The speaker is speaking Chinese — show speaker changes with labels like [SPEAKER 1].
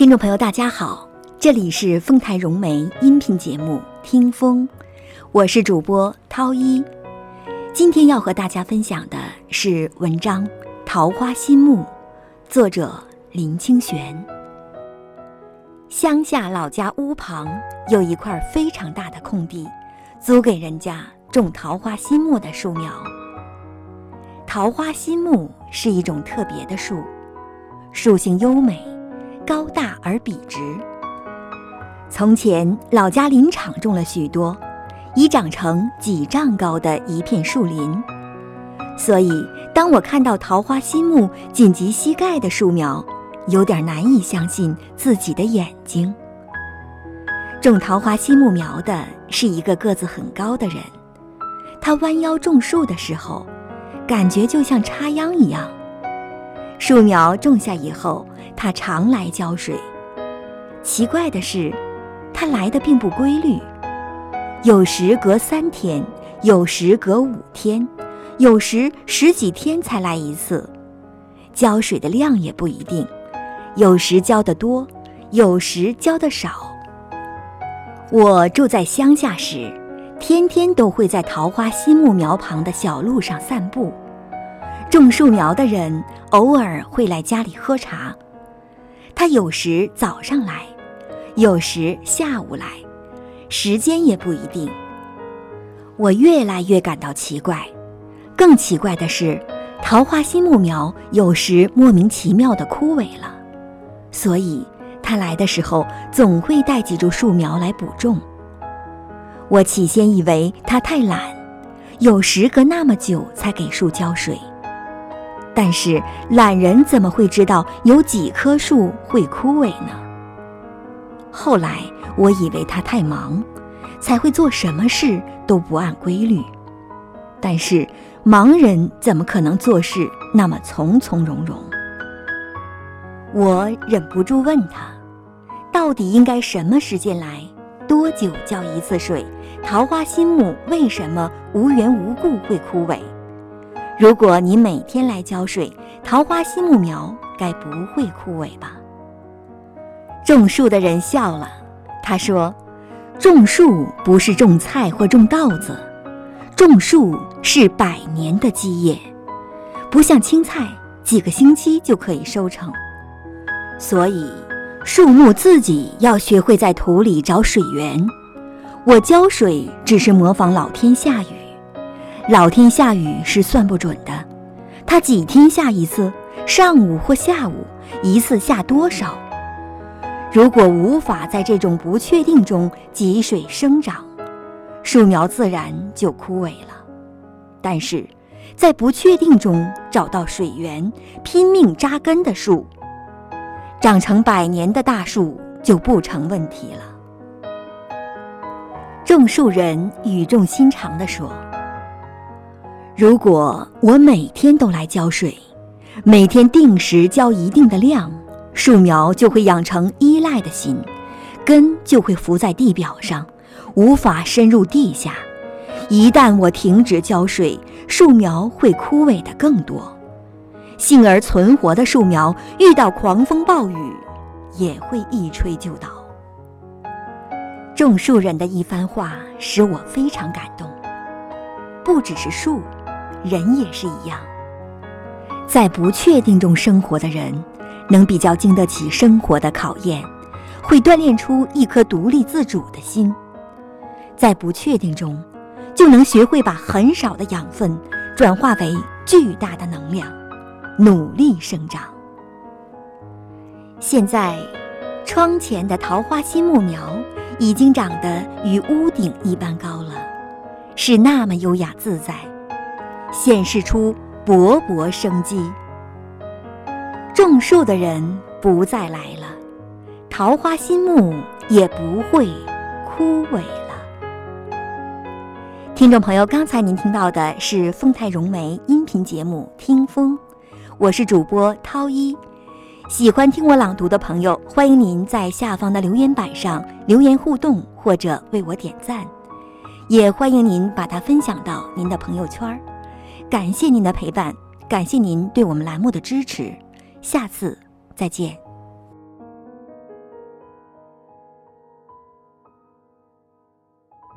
[SPEAKER 1] 听众朋友，大家好，这里是丰台融媒音频节目《听风》，我是主播涛一。今天要和大家分享的是文章《桃花心木》，作者林清玄。乡下老家屋旁有一块非常大的空地，租给人家种桃花心木的树苗。桃花心木是一种特别的树，树性优美。高大而笔直。从前老家林场种了许多，已长成几丈高的一片树林。所以，当我看到桃花心木仅及膝盖的树苗，有点难以相信自己的眼睛。种桃花心木苗的是一个个子很高的人，他弯腰种树的时候，感觉就像插秧一样。树苗种下以后。他常来浇水，奇怪的是，他来的并不规律，有时隔三天，有时隔五天，有时十几天才来一次。浇水的量也不一定，有时浇得多，有时浇得少。我住在乡下时，天天都会在桃花心木苗旁的小路上散步。种树苗的人偶尔会来家里喝茶。他有时早上来，有时下午来，时间也不一定。我越来越感到奇怪，更奇怪的是，桃花心木苗有时莫名其妙地枯萎了，所以他来的时候总会带几株树苗来补种。我起先以为他太懒，有时隔那么久才给树浇水。但是懒人怎么会知道有几棵树会枯萎呢？后来我以为他太忙，才会做什么事都不按规律。但是盲人怎么可能做事那么从从容容？我忍不住问他，到底应该什么时间来，多久浇一次水？桃花心木为什么无缘无故会枯萎？如果你每天来浇水，桃花心木苗该不会枯萎吧？种树的人笑了，他说：“种树不是种菜或种稻子，种树是百年的基业，不像青菜，几个星期就可以收成。所以，树木自己要学会在土里找水源。我浇水只是模仿老天下雨。”老天下雨是算不准的，它几天下一次，上午或下午，一次下多少？如果无法在这种不确定中汲水生长，树苗自然就枯萎了。但是，在不确定中找到水源，拼命扎根的树，长成百年的大树就不成问题了。种树人语重心长地说。如果我每天都来浇水，每天定时浇一定的量，树苗就会养成依赖的心，根就会浮在地表上，无法深入地下。一旦我停止浇水，树苗会枯萎的更多。幸而存活的树苗，遇到狂风暴雨，也会一吹就倒。种树人的一番话使我非常感动，不只是树。人也是一样，在不确定中生活的人，能比较经得起生活的考验，会锻炼出一颗独立自主的心。在不确定中，就能学会把很少的养分转化为巨大的能量，努力生长。现在，窗前的桃花心木苗已经长得与屋顶一般高了，是那么优雅自在。显示出勃勃生机。种树的人不再来了，桃花心木也不会枯萎了。听众朋友，刚才您听到的是丰泰融媒音频节目《听风》，我是主播涛一。喜欢听我朗读的朋友，欢迎您在下方的留言板上留言互动，或者为我点赞，也欢迎您把它分享到您的朋友圈儿。感谢您的陪伴，感谢您对我们栏目的支持，下次再见。